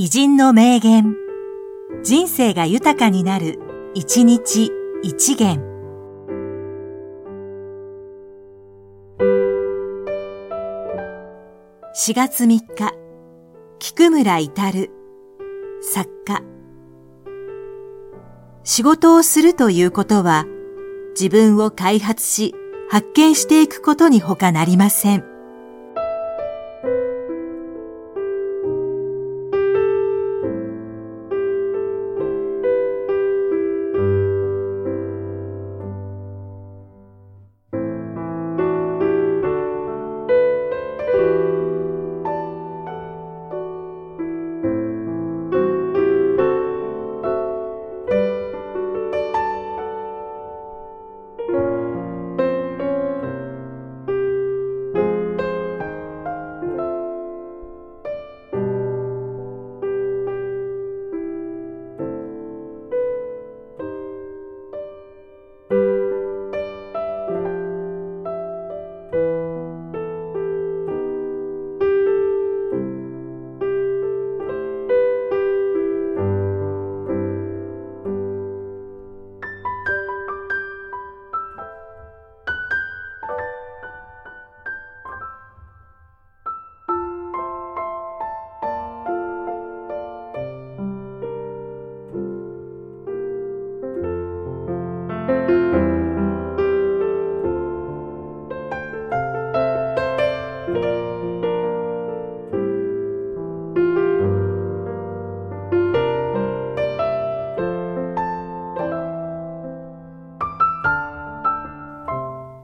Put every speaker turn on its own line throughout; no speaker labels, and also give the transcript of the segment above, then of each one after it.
偉人の名言。人生が豊かになる、一日一元。4月3日、菊村至作家。仕事をするということは、自分を開発し、発見していくことに他なりません。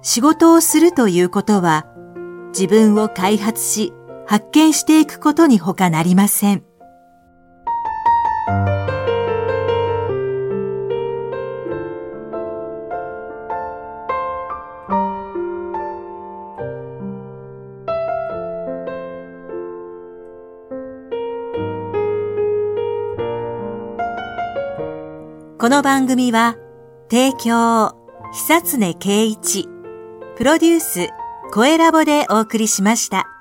仕事をするということは、自分を開発し、発見していくことに他なりません。この番組は、提供、久常圭一、プロデュース、声ラボでお送りしました。